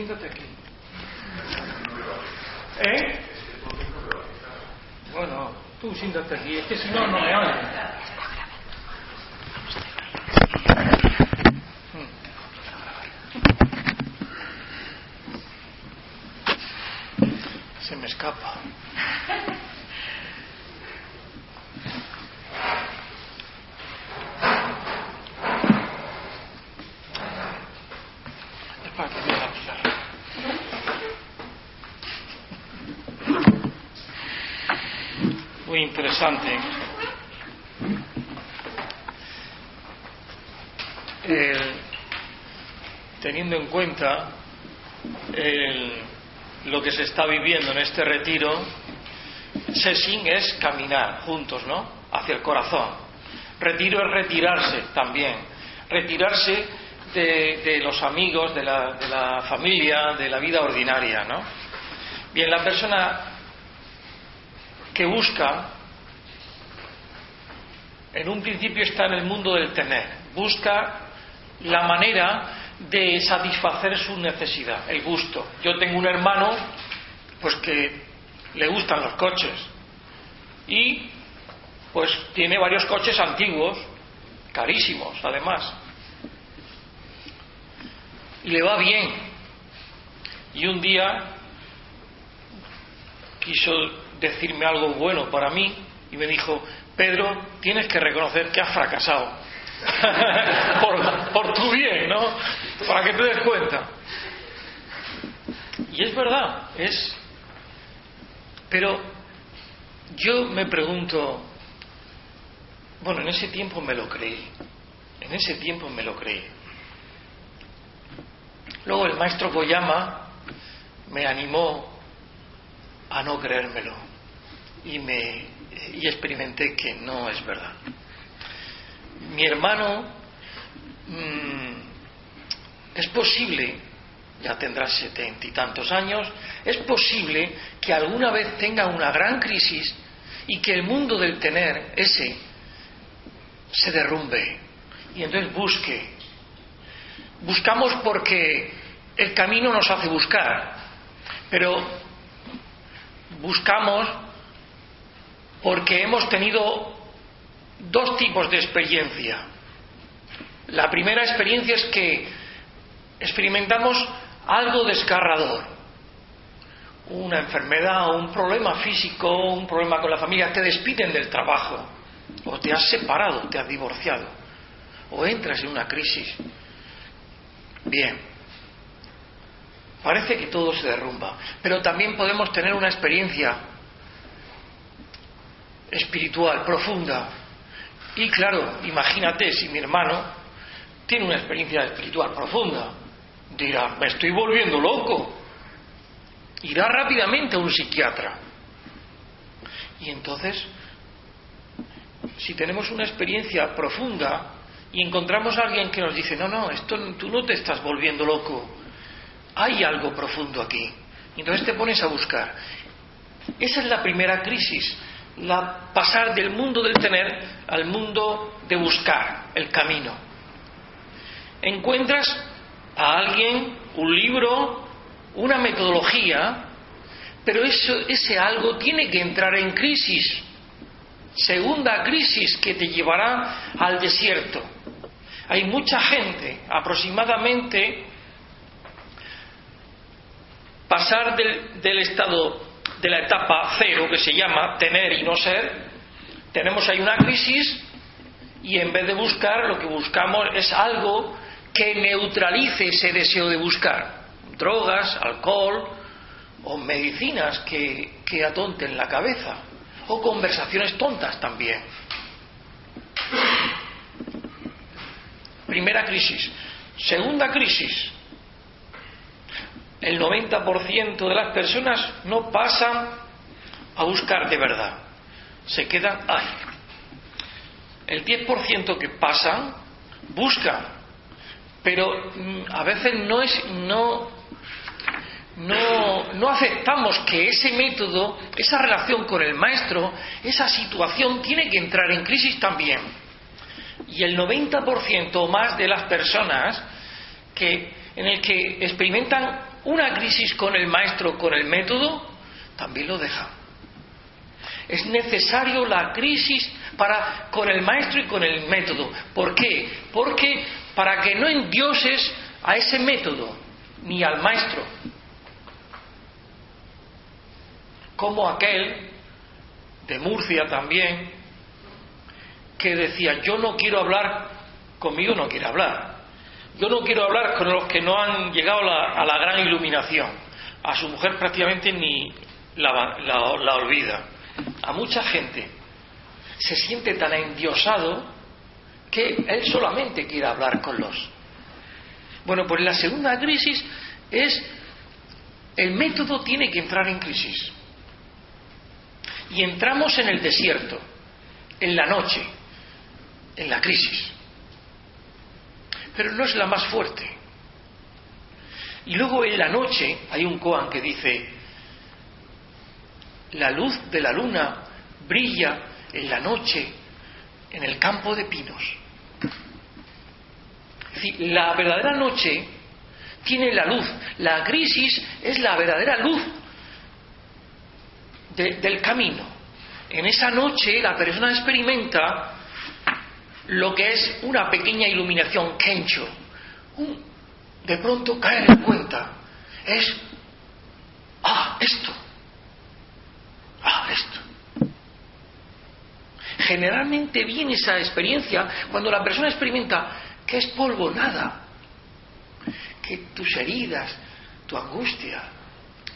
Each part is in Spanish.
siéntate aquí. ¿Eh? Bueno, tú siéntate aquí, es que si no, no me oyen. Se me escapa. Es para que vea la pizarra. Teniendo en cuenta lo que se está viviendo en este retiro, sesing es caminar juntos, ¿no? Hacia el corazón. Retiro es retirarse también. Retirarse de, de los amigos, de la, de la familia, de la vida ordinaria, ¿no? Bien, la persona que busca, en un principio está en el mundo del tener, busca la manera de satisfacer su necesidad, el gusto. Yo tengo un hermano, pues que le gustan los coches y pues tiene varios coches antiguos, carísimos además, y le va bien. Y un día quiso decirme algo bueno para mí y me dijo, Pedro, tienes que reconocer que has fracasado. por, tu bien, ¿no? Para que te des cuenta. Y es verdad, es... Pero yo me pregunto, bueno, en ese tiempo me lo creí, en ese tiempo me lo creí. Luego el maestro Koyama me animó a no creérmelo y me y experimenté que no es verdad. Mi hermano mm, es posible, ya tendrá setenta y tantos años, es posible que alguna vez tenga una gran crisis y que el mundo del tener ese se derrumbe y entonces busque. Buscamos porque el camino nos hace buscar, pero buscamos porque hemos tenido dos tipos de experiencia. La primera experiencia es que experimentamos algo desgarrador, una enfermedad, un problema físico, un problema con la familia, te despiden del trabajo, o te has separado, te has divorciado, o entras en una crisis. Bien, parece que todo se derrumba, pero también podemos tener una experiencia espiritual profunda. Y claro, imagínate si mi hermano tiene una experiencia espiritual profunda, dirá, me estoy volviendo loco. Irá rápidamente a un psiquiatra. Y entonces, si tenemos una experiencia profunda y encontramos a alguien que nos dice, no, no, esto tú no te estás volviendo loco, hay algo profundo aquí. Entonces te pones a buscar. Esa es la primera crisis, la pasar del mundo del tener al mundo de buscar el camino. Encuentras a alguien, un libro, una metodología, pero eso, ese algo tiene que entrar en crisis. Segunda crisis que te llevará al desierto. Hay mucha gente, aproximadamente, pasar del, del estado de la etapa cero, que se llama tener y no ser, tenemos ahí una crisis y en vez de buscar, lo que buscamos es algo que neutralice ese deseo de buscar. Drogas, alcohol o medicinas que, que atonten la cabeza. O conversaciones tontas también. Primera crisis. Segunda crisis. El 90% de las personas no pasan a buscar de verdad. Se quedan ahí. El 10% que pasan buscan, pero mm, a veces no es no no, no aceptamos que ese método, esa relación con el maestro, esa situación tiene que entrar en crisis también. Y el 90% o más de las personas que, en el que experimentan una crisis con el maestro, con el método, también lo deja. Es necesario la crisis para, con el maestro y con el método. ¿Por qué? Porque para que no endioses a ese método ni al maestro. Como aquel de Murcia también, que decía, yo no quiero hablar, conmigo no quiere hablar. Yo no quiero hablar con los que no han llegado a la gran iluminación. A su mujer prácticamente ni la olvida. A mucha gente se siente tan endiosado que él solamente quiere hablar con los. Bueno, pues la segunda crisis es el método tiene que entrar en crisis. Y entramos en el desierto, en la noche, en la crisis. Pero no es la más fuerte. Y luego en la noche hay un koan que dice, la luz de la luna brilla en la noche en el campo de pinos. Es decir, la verdadera noche tiene la luz. La crisis es la verdadera luz del camino. En esa noche la persona experimenta lo que es una pequeña iluminación, kencho. de pronto cae en cuenta. Es, ah, esto. Ah, esto. Generalmente viene esa experiencia cuando la persona experimenta que es polvo, nada. Que tus heridas, tu angustia,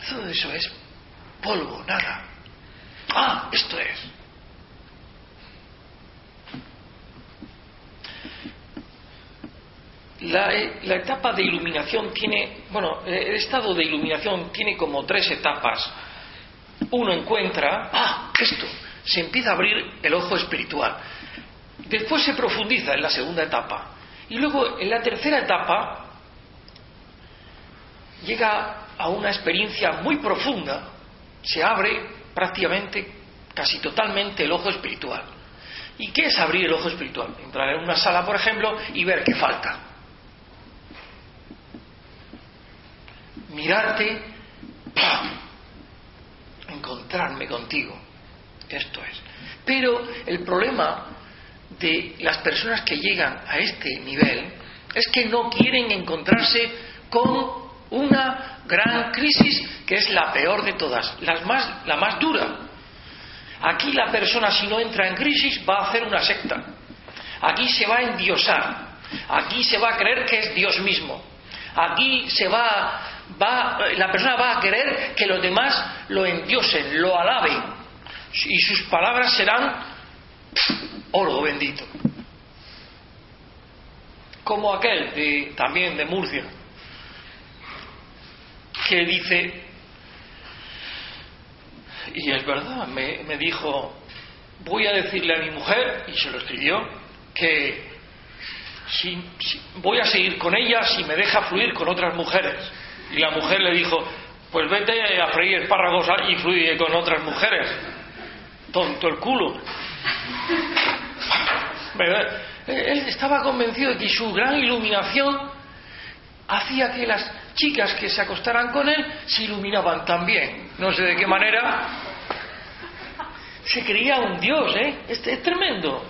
todo eso es polvo, nada. Ah, esto es. La, la, etapa de iluminación tiene, bueno, el estado de iluminación tiene como tres etapas. Uno encuentra, ah, esto, se empieza a abrir el ojo espiritual. Después se profundiza en la segunda etapa. Y luego en la tercera etapa llega a una experiencia muy profunda, se abre prácticamente, casi totalmente el ojo espiritual. ¿Y qué es abrir el ojo espiritual? Entrar en una sala, por ejemplo, y ver qué falta. Mirarte, encontrarme contigo. Esto es. Pero el problema de las personas que llegan a este nivel es que no quieren encontrarse con una gran crisis que es la peor de todas, más, la más dura. Aquí la persona si no entra en crisis va a hacer una secta. Aquí se va a endiosar. Aquí se va a creer que es Dios mismo. Aquí se va, va la persona va a querer que los demás lo endiosen, lo alaben y sus palabras serán oro bendito. Como aquel de, también de Murcia, que dice, y es verdad, me, me dijo, voy a decirle a mi mujer, y se lo escribió, que si, voy a seguir con ella si me deja fluir con otras mujeres. Y la mujer le dijo, pues vete a freír espárragos y fluye con otras mujeres tonto el culo. Él estaba convencido de que su gran iluminación hacía que las chicas que se acostaran con él se iluminaban también. No sé de qué manera. Se creía un dios, ¿eh? Este es tremendo.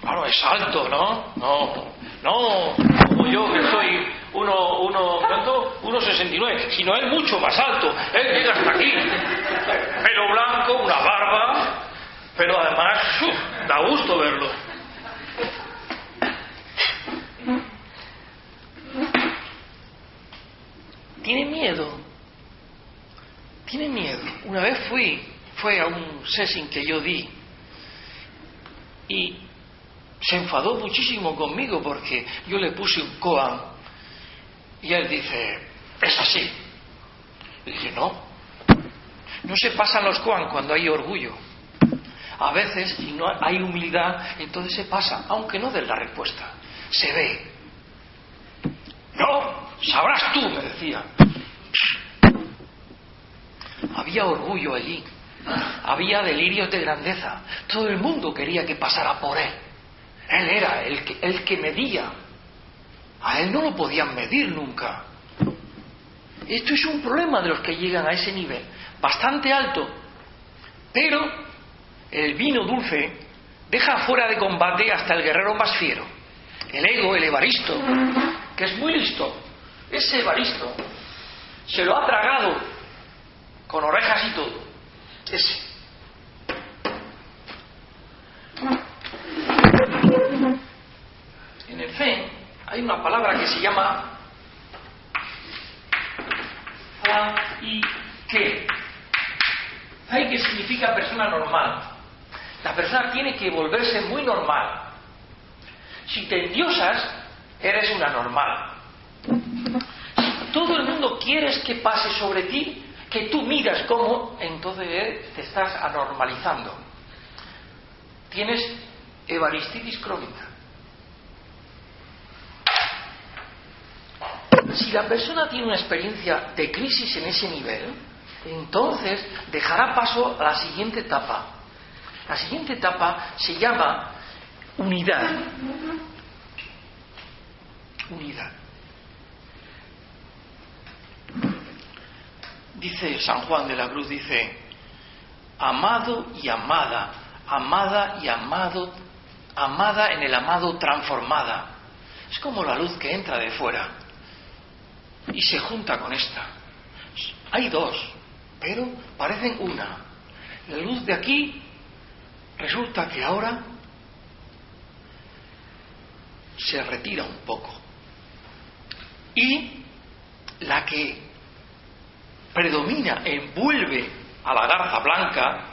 Claro, es alto, ¿no? No, no, como yo que soy uno, uno, ¿cuánto? 1,69, sino él mucho más alto. Él llega hasta aquí. Pelo blanco, una barba, pero además da gusto verlo. Tiene miedo. Tiene miedo. Una vez fui, fue a un session que yo di y se enfadó muchísimo conmigo porque yo le puse un koan y él dice, es así. Y dije, no, no se pasan los koan cuando hay orgullo. A veces, si no hay humildad, entonces se pasa, aunque no den la respuesta. Se ve. No, sabrás tú, me decía. Había orgullo allí. Había delirios de grandeza. Todo el mundo quería que pasara por él. Él era el que, el que medía. A él no lo podían medir nunca. Esto es un problema de los que llegan a ese nivel, bastante alto, pero el vino dulce deja fuera de combate hasta el guerrero más fiero, el ego, el evaristo, que es muy listo. Ese evaristo se lo ha tragado con orejas y todo. Ese. En el fe hay una palabra que se llama que. Hay que significa persona normal. La persona tiene que volverse muy normal. Si te endiosas, eres una normal. Si todo el mundo quieres que pase sobre ti, que tú miras cómo, entonces te estás anormalizando. Tienes evaristitis crónica. Si la persona tiene una experiencia de crisis en ese nivel, entonces dejará paso a la siguiente etapa. La siguiente etapa se llama unidad. Unidad. Dice San Juan de la Cruz, dice, amado y amada, amada y amado, amada en el amado transformada. Es como la luz que entra de fuera y se junta con esta. Hay dos, pero parecen una. La luz de aquí resulta que ahora se retira un poco. Y la que predomina, envuelve a la garza blanca,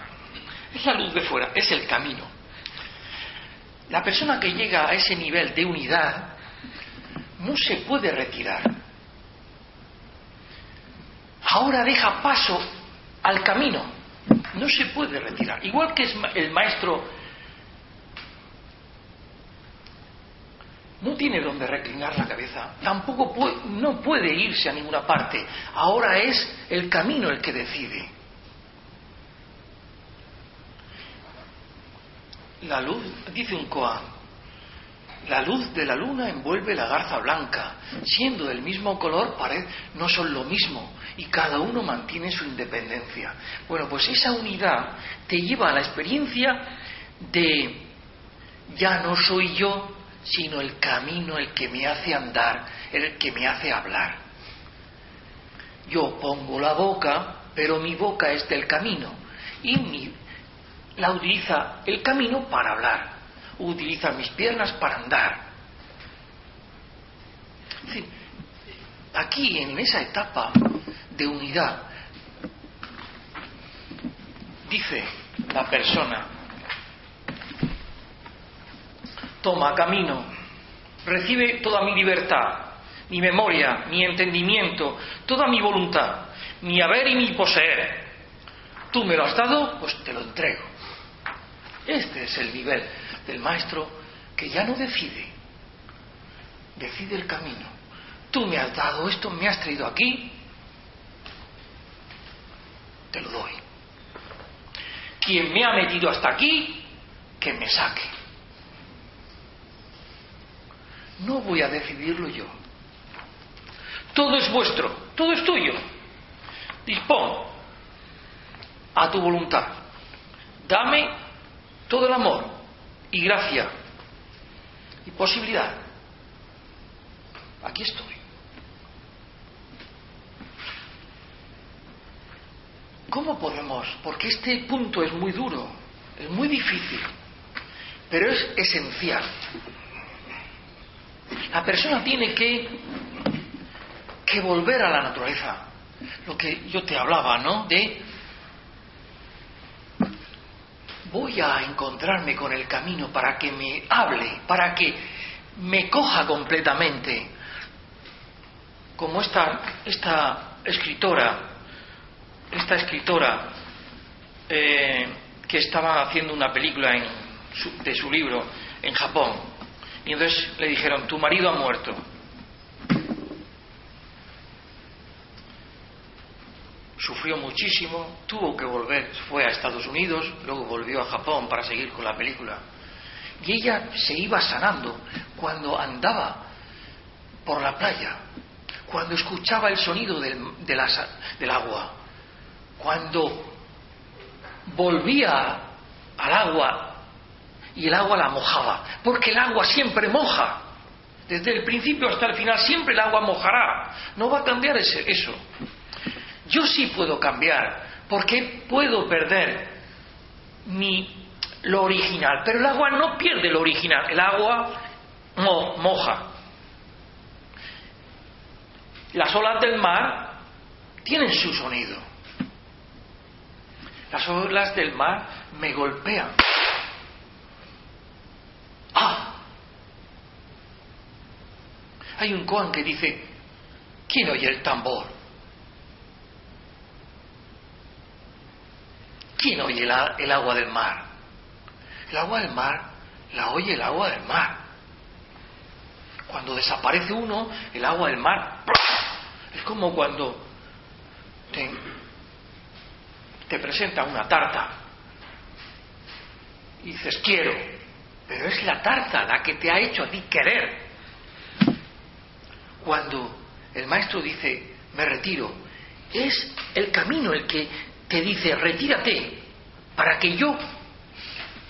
es la luz de fuera, es el camino. La persona que llega a ese nivel de unidad no se puede retirar ahora deja paso al camino. No se puede retirar. Igual que el maestro no tiene donde reclinar la cabeza, tampoco puede, no puede irse a ninguna parte. Ahora es el camino el que decide. La luz, dice un koan, la luz de la luna envuelve la garza blanca, siendo del mismo color, no son lo mismo, y cada uno mantiene su independencia. Bueno, pues esa unidad te lleva a la experiencia de ya no soy yo, sino el camino el que me hace andar, el que me hace hablar. Yo pongo la boca, pero mi boca es del camino, y la utiliza el camino para hablar, utiliza mis piernas para andar. aquí en esa etapa de unidad. Dice la persona, toma camino, recibe toda mi libertad, mi memoria, mi entendimiento, toda mi voluntad, mi haber y mi poseer. Tú me lo has dado, pues te lo entrego. Este es el nivel del maestro que ya no decide, decide el camino. Tú me has dado esto, me has traído aquí, te lo doy. Quien me ha metido hasta aquí, que me saque. No voy a decidirlo yo. Todo es vuestro, todo es tuyo. Dispón a tu voluntad. Dame todo el amor y gracia y posibilidad. Aquí estoy. ¿Cómo podemos? Porque este punto es muy duro, es muy difícil, pero es esencial. La persona tiene que, que volver a la naturaleza. Lo que yo te hablaba, ¿no? De voy a encontrarme con el camino para que me hable, para que me coja completamente. Como esta, esta escritora esta escritora eh, que estaba haciendo una película de su libro en Japón. Y entonces le dijeron, tu marido ha muerto. Sufrió muchísimo, tuvo que volver, fue a Estados Unidos, luego volvió a Japón para seguir con la película. Y ella se iba sanando cuando andaba por la playa cuando escuchaba el sonido del, del agua, cuando volvía al agua y el agua la mojaba, porque el agua siempre moja. Desde el principio hasta el final siempre el agua mojará. No va a cambiar ese, eso. Yo sí puedo cambiar, porque puedo perder mi, lo original, pero el agua no pierde lo original, el agua moja. Las olas del mar tienen su sonido. Las olas del mar me golpean. ¡Ah! Hay un koan que dice, ¿quién oye el tambor? ¿Quién oye el agua del mar? El agua del mar la oye el agua del mar. Cuando desaparece uno, el agua del mar es como cuando te, te presenta una tarta y dices quiero, pero es la tarta la que te ha hecho a ti querer. Cuando el maestro dice me retiro, es el camino el que te dice retírate para que yo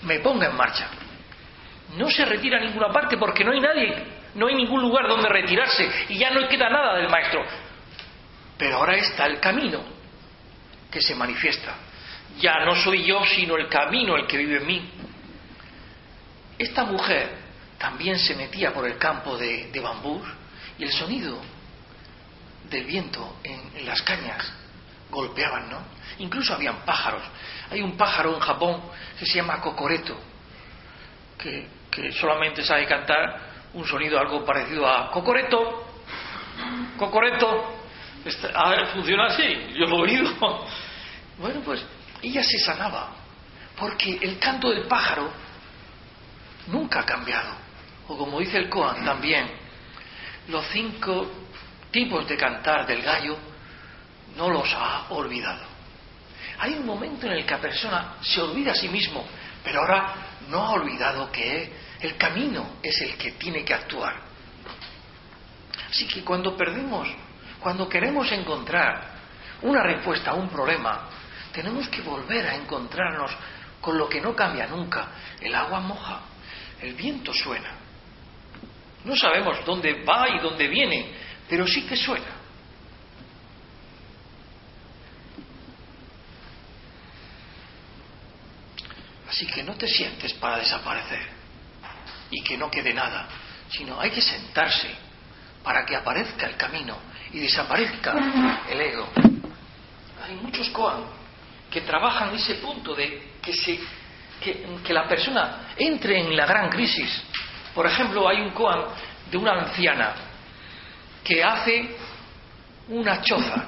me ponga en marcha. No se retira a ninguna parte porque no hay nadie, no hay ningún lugar donde retirarse y ya no queda nada del maestro. Pero ahora está el camino que se manifiesta. Ya no soy yo, sino el camino el que vive en mí. Esta mujer también se metía por el campo de, bambú y el sonido del viento en, las cañas golpeaban, ¿no? Incluso habían pájaros. Hay un pájaro en Japón que se llama cocoreto, que, solamente sabe cantar un sonido algo parecido a cocoreto, cocoreto, a ver, funciona así, yo lo he oído. Bueno, pues ella se sanaba, porque el canto del pájaro nunca ha cambiado. O como dice el Koan también, los cinco tipos de cantar del gallo no los ha olvidado. Hay un momento en el que la persona se olvida a sí mismo, pero ahora no ha olvidado que el camino es el que tiene que actuar. Así que cuando perdemos cuando queremos encontrar una respuesta a un problema, tenemos que volver a encontrarnos con lo que no cambia nunca. El agua moja, el viento suena. No sabemos dónde va y dónde viene, pero sí que suena. Así que no te sientes para desaparecer y que no quede nada, sino hay que sentarse para que aparezca el camino y desaparezca el ego. Hay muchos koan que trabajan ese punto de que, se, que, la persona entre en la gran crisis. Por ejemplo, hay un koan de una anciana que hace una choza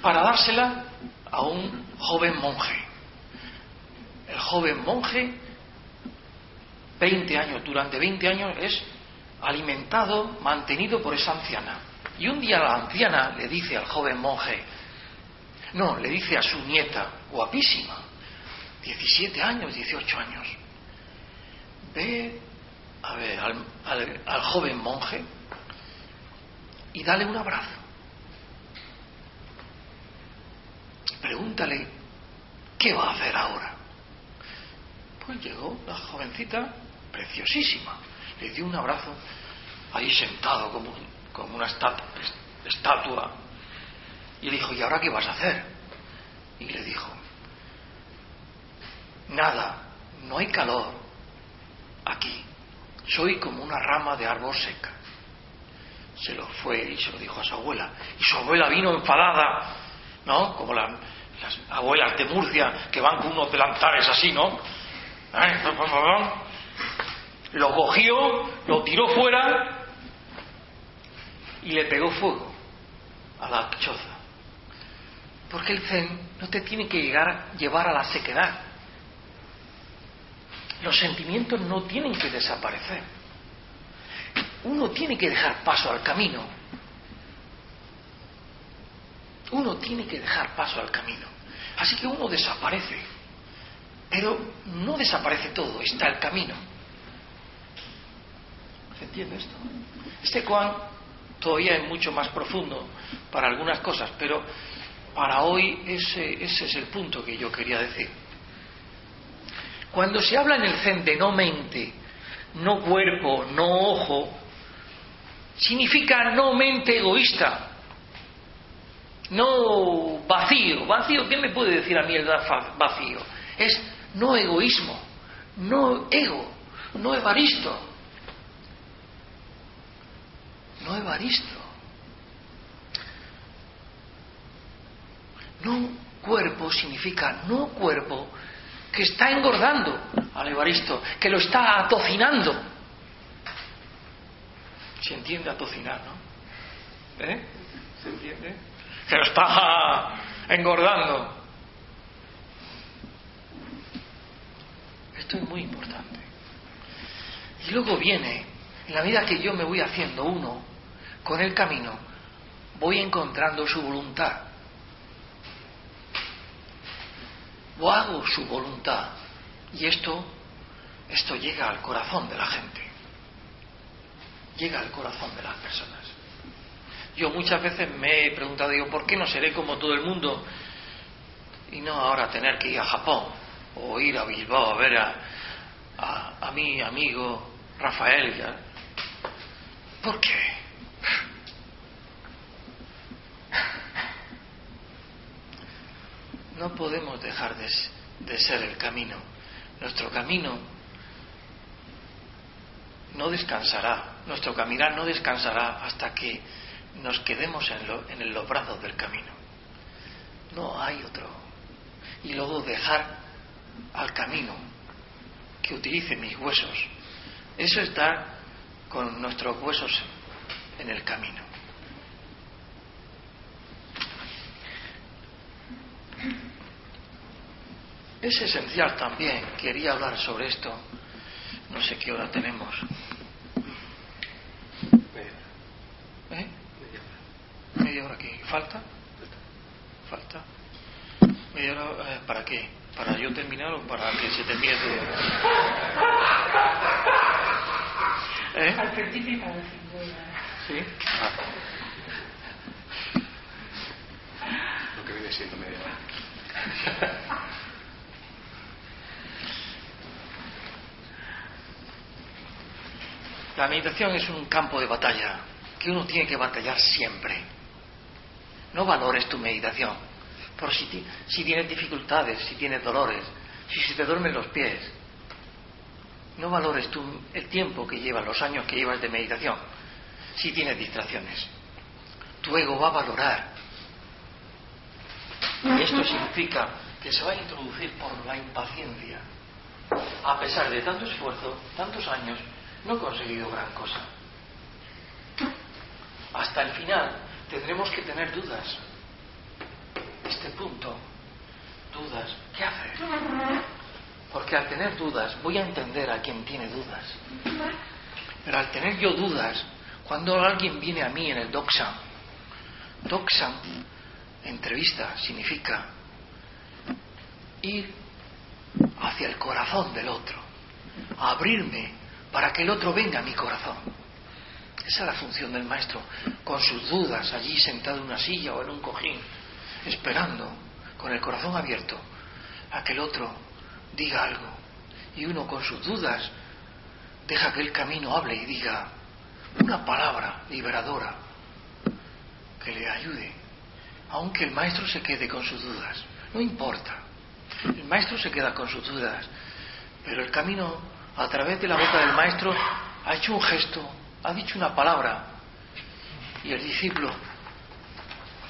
para dársela a un joven monje. El joven monje, 20 años, durante 20 años es alimentado, mantenido por esa anciana. Y un día la anciana le dice al joven monje, no, le dice a su nieta, guapísima, 17 años, 18 años, ve a ver, al, al joven monje y dale un abrazo. Pregúntale, ¿qué va a hacer ahora? Pues llegó la jovencita, preciosísima, le dio un abrazo ahí sentado como, como una estatua, y le dijo, ¿y ahora qué vas a hacer? Y le dijo, nada, no hay calor aquí, soy como una rama de árbol seca. Se lo fue y se lo dijo a su abuela. Y su abuela vino enfadada, ¿no? Como las abuelas de Murcia que van con unos delantares así, ¿no? ¿Eh? lo cogió, lo tiró fuera y le pegó fuego a la choza. Porque el zen no te tiene que llegar, llevar a la sequedad. Los sentimientos no tienen que desaparecer. Uno tiene que dejar paso al camino. Uno tiene que dejar paso al camino. Así que uno desaparece. Pero no desaparece todo, está el camino. ¿Se entiende esto? Este Juan todavía es mucho más profundo para algunas cosas, pero para hoy ese, ese es el punto que yo quería decir. Cuando se habla en el Zen de no mente, no cuerpo, no ojo, significa no mente egoísta, no vacío. Vacío, ¿qué me puede decir a mí el vacío? Es no egoísmo, no ego, no evaristo. No evaristo. No cuerpo significa no cuerpo que está engordando al Evaristo, que lo está atocinando. ¿Se entiende atocinar, no? ¿Eh? ¿Se entiende? Que lo está engordando. Es muy importante. Y luego viene, en la medida que yo me voy haciendo uno con el camino, voy encontrando su voluntad. o hago su voluntad. Y esto, esto llega al corazón de la gente, llega al corazón de las personas. Yo muchas veces me he preguntado, digo, ¿por qué no seré como todo el mundo? Y no ahora tener que ir a Japón o ir a Bilbao a ver a, a, mi amigo Rafael. ¿ya? ¿Por qué? no podemos dejar de, ser el camino. Nuestro camino no descansará, nuestro caminar no descansará hasta que nos quedemos en, en los brazos del camino. No hay otro. Y luego dejar al camino que utilice mis huesos. Eso está con nuestros huesos en el camino. Es esencial también, quería hablar sobre esto, no sé qué hora tenemos. ¿Eh? Media hora aquí. ¿Falta? ¿Falta? ¿Media hora eh, para qué? ¿Para yo terminar o para que se termine todo? ¿Eh? Al principio para ¿Sí? Ah. Lo que viene siendo media hora. La meditación es un campo de batalla que uno tiene que batallar siempre. No valores tu meditación por si, si tienes dificultades, si tienes dolores, si se te duermen los pies. No valores tú el tiempo que llevas, los años que llevas de meditación, si tienes distracciones. Tu ego va a valorar. Y esto significa que se va a introducir por la impaciencia. A pesar de tanto esfuerzo, tantos años, no he conseguido gran cosa. Hasta el final tendremos que tener dudas. Este punto, dudas, ¿qué hacer? Porque al tener dudas voy a entender a quien tiene dudas. Pero al tener yo dudas, cuando alguien viene a mí en el doxa, doxa, entrevista, significa ir hacia el corazón del otro, abrirme para que el otro venga a mi corazón. Esa es la función del maestro, con sus dudas allí sentado en una silla o en un cojín, esperando, con el corazón abierto, a que el otro diga algo. Y uno con sus dudas deja que el camino hable y diga una palabra liberadora que le ayude, aunque el maestro se quede con sus dudas. No importa, el maestro se queda con sus dudas, pero el camino a través de la boca del maestro, ha hecho un gesto, ha dicho una palabra, y el discípulo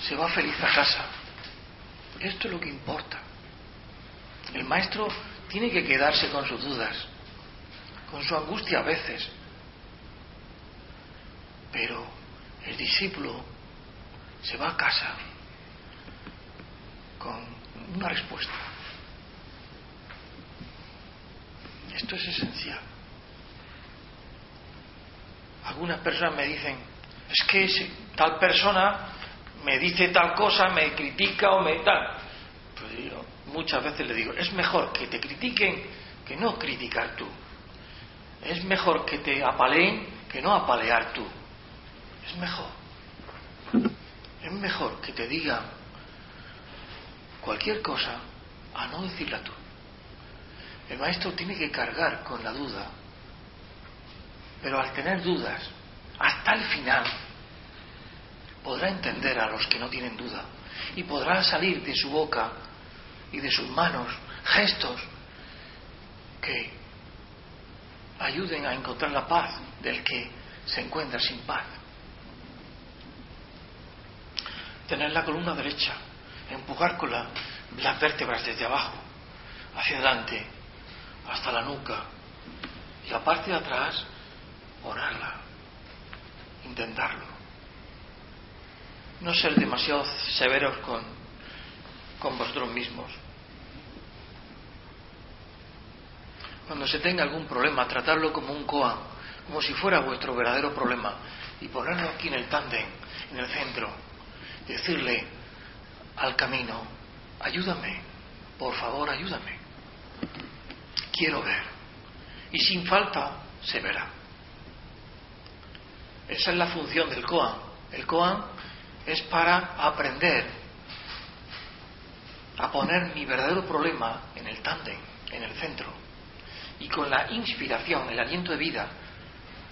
se va feliz a casa. Esto es lo que importa. El maestro tiene que quedarse con sus dudas, con su angustia a veces, pero el discípulo se va a casa con una respuesta. Esto es esencial. Algunas personas me dicen, es que tal persona me dice tal cosa, me critica o me tal. Pues yo muchas veces le digo, es mejor que te critiquen que no criticar tú. Es mejor que te apaleen que no apalear tú. Es mejor. Es mejor que te diga cualquier cosa a no decirla tú. El maestro tiene que cargar con la duda, pero al tener dudas, hasta el final, podrá entender a los que no tienen duda y podrá salir de su boca y de sus manos gestos que ayuden a encontrar la paz del que se encuentra sin paz. Tener la columna derecha, empujar con las vértebras desde abajo, hacia adelante, hasta la nuca, y la parte de atrás, orarla, intentarlo. No ser demasiado severos con, con vosotros mismos. Cuando se tenga algún problema, tratarlo como un koan, como si fuera vuestro verdadero problema, y ponerlo aquí en el tándem, en el centro, decirle al camino, ayúdame, por favor, ayúdame. Quiero ver. Y sin falta se verá. Esa es la función del koan. El koan es para aprender a poner mi verdadero problema en el tándem, en el centro y con la inspiración, el aliento de vida,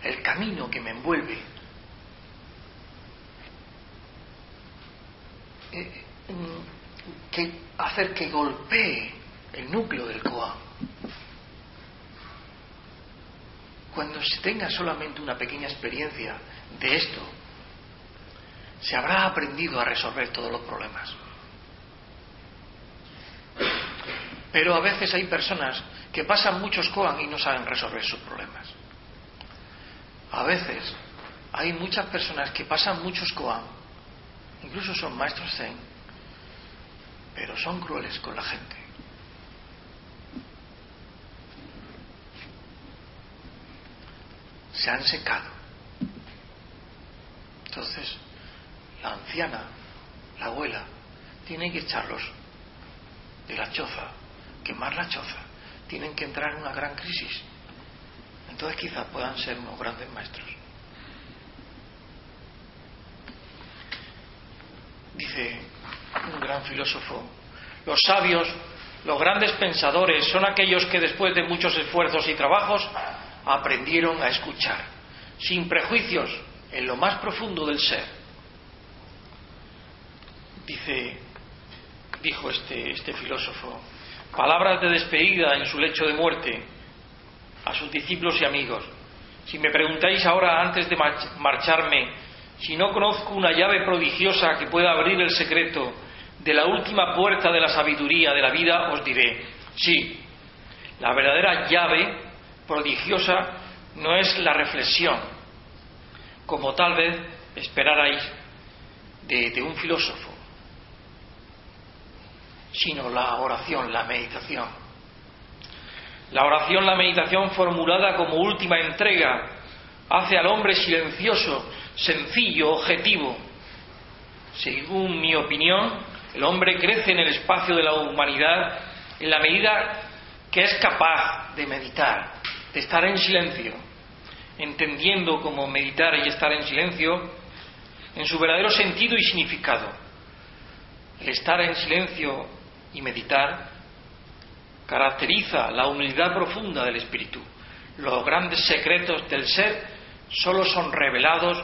el camino que me envuelve, eh, mm, que hacer que golpee el núcleo del Koan. Cuando se tenga solamente una pequeña experiencia de esto, se habrá aprendido a resolver todos los problemas. Pero a veces hay personas que pasan muchos koan y no saben resolver sus problemas. A veces hay muchas personas que pasan muchos koan, incluso son maestros zen, pero son crueles con la gente. Se han secado. Entonces, la anciana, la abuela, tiene que echarlos de la choza, quemar la choza tienen que entrar en una gran crisis. Entonces quizás puedan ser unos grandes maestros. Dice un gran filósofo, los sabios, los grandes pensadores son aquellos que después de muchos esfuerzos y trabajos aprendieron a escuchar, sin prejuicios, en lo más profundo del ser. Dice, dijo este, este filósofo, palabras de despedida en su lecho de muerte a sus discípulos y amigos. Si me preguntáis ahora antes de marcharme si no conozco una llave prodigiosa que pueda abrir el secreto de la última puerta de la sabiduría de la vida, os diré, sí, la verdadera llave prodigiosa no es la reflexión, como tal vez esperarais de un filósofo, sino la oración, la meditación. La oración, la meditación formulada como última entrega hace al hombre silencioso, sencillo, objetivo. Según mi opinión, el hombre crece en el espacio de la humanidad en la medida que es capaz de meditar, de estar en silencio, entendiendo cómo meditar y estar en silencio en su verdadero sentido y significado. El estar en silencio y meditar caracteriza la humildad profunda del espíritu. Los grandes secretos del ser solo son revelados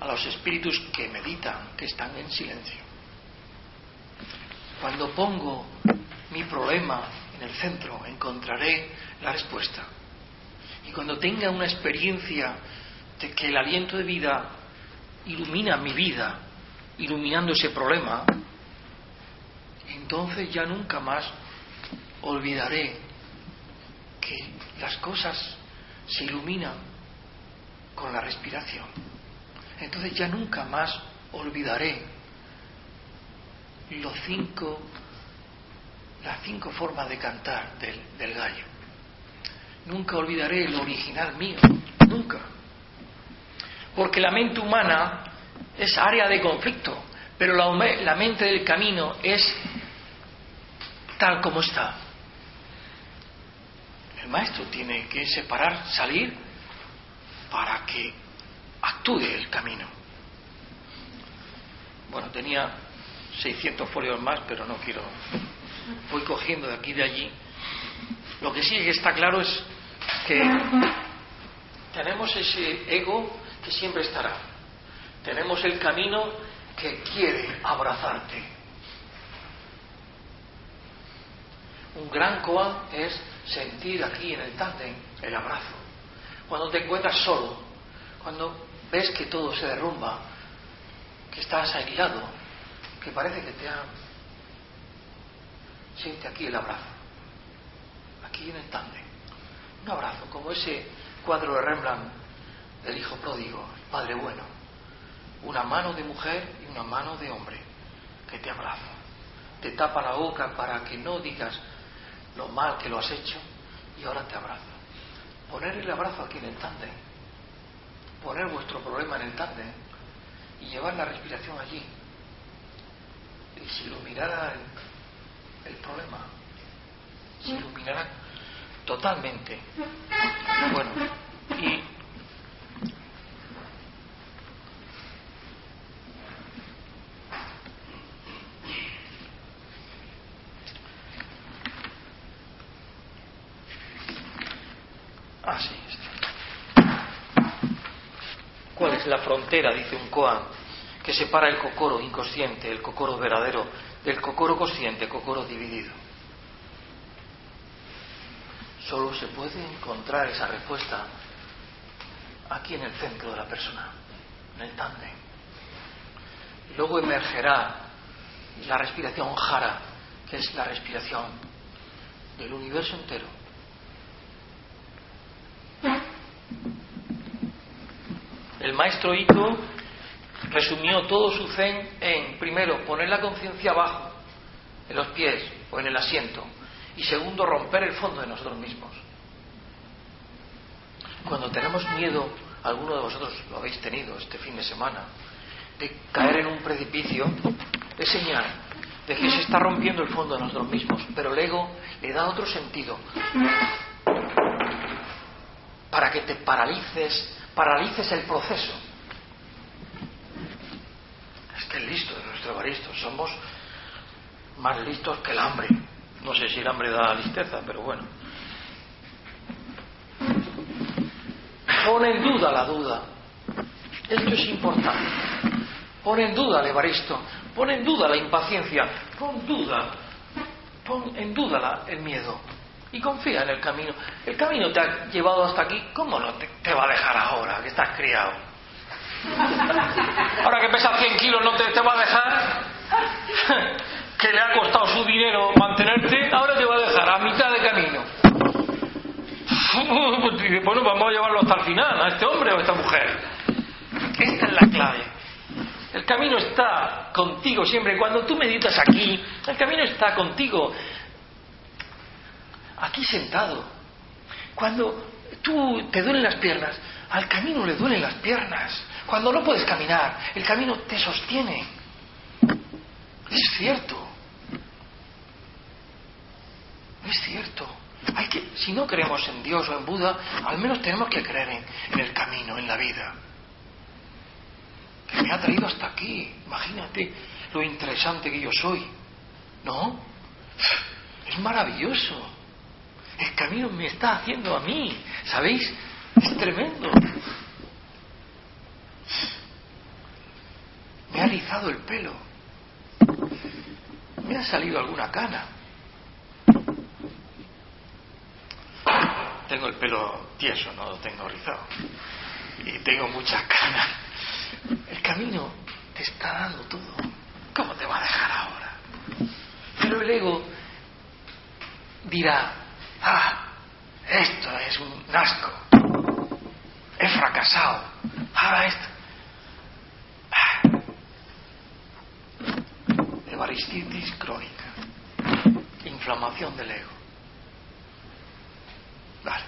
a los espíritus que meditan, que están en silencio. Cuando pongo mi problema en el centro, encontraré la respuesta. Y cuando tenga una experiencia de que el aliento de vida ilumina mi vida, iluminando ese problema, entonces ya nunca más olvidaré que las cosas se iluminan con la respiración. Entonces ya nunca más olvidaré los cinco, las cinco formas de cantar del, del gallo. Nunca olvidaré el original mío, nunca. Porque la mente humana es área de conflicto, pero la, la mente del camino es tal como está. El maestro tiene que separar, salir, para que actúe el camino. Bueno, tenía 600 folios más, pero no quiero. Voy cogiendo de aquí y de allí. Lo que sí que está claro es que tenemos ese ego que siempre estará. Tenemos el camino que quiere abrazarte. Un gran koan es sentir aquí en el tándem el abrazo. Cuando te encuentras solo, cuando ves que todo se derrumba, que estás aislado, que parece que te ha... Siente aquí el abrazo, aquí en el tándem. Un abrazo, como ese cuadro de Rembrandt del hijo pródigo, el padre bueno. Una mano de mujer y una mano de hombre que te abraza. Te tapa la boca para que no digas lo mal que lo has hecho y ahora te abraza. Poner el abrazo aquí en el tándem. Poner vuestro problema en el tándem y llevar la respiración allí. Y se iluminará el, el problema. Se iluminará totalmente. Bueno, y Ah, sí. ¿Cuál es la frontera, dice un koan, que separa el cocoro inconsciente, el cocoro verdadero, del cocoro consciente, cocoro dividido? Solo se puede encontrar esa respuesta aquí en el centro de la persona, en el tándem. Luego emergerá la respiración jara, que es la respiración del universo entero. El maestro Ito resumió todo su zen en, primero, poner la conciencia abajo, en los pies o en el asiento, y segundo, romper el fondo de nosotros mismos. Cuando tenemos miedo, alguno de vosotros lo habéis tenido este fin de semana, de caer en un precipicio, es señal de que se está rompiendo el fondo de nosotros mismos, pero el ego le da otro sentido para que te paralices, paralices el proceso. Es que es listo de nuestro Evaristo, somos más listos que el hambre. No sé si el hambre da listeza, pero bueno. Pone en duda la duda. Esto es importante. Pone en duda el Evaristo. Pone en duda la impaciencia. Pon duda. Pon en duda la- el miedo. Y confía en el camino. El camino te ha llevado hasta aquí. ¿Cómo no te, va a dejar ahora que estás criado? Ahora que pesas 100 kilos no te, te va a dejar. que le ha costado su dinero mantenerte, ahora te va a dejar a mitad de camino. Dice, bueno, vamos a llevarlo hasta el final, a este hombre o a esta mujer. Esta es la clave. El camino está contigo siempre. Cuando tú meditas aquí, el camino está contigo. Aquí sentado. Cuando tú te duelen las piernas, al camino le duelen las piernas. Cuando no puedes caminar, el camino te sostiene. Es cierto. Es cierto. Hay que, si no creemos en Dios o en Buda, al menos tenemos que creer en, en el camino, en la vida. Que me ha traído hasta aquí. Imagínate lo interesante que yo soy. ¿No? Es maravilloso. El camino me está haciendo a mí. ¿Sabéis? Es tremendo. Me ha rizado el pelo. Me ha salido alguna cana. Tengo el pelo tieso, no lo tengo rizado. Y tengo muchas canas. El camino te está dando todo. ¿Cómo te va a dejar ahora? Pero el ego dirá, ah, esto es un asco. He fracasado. Ahora esto. Ah. Evaristitis crónica. Inflamación del ego. Vale,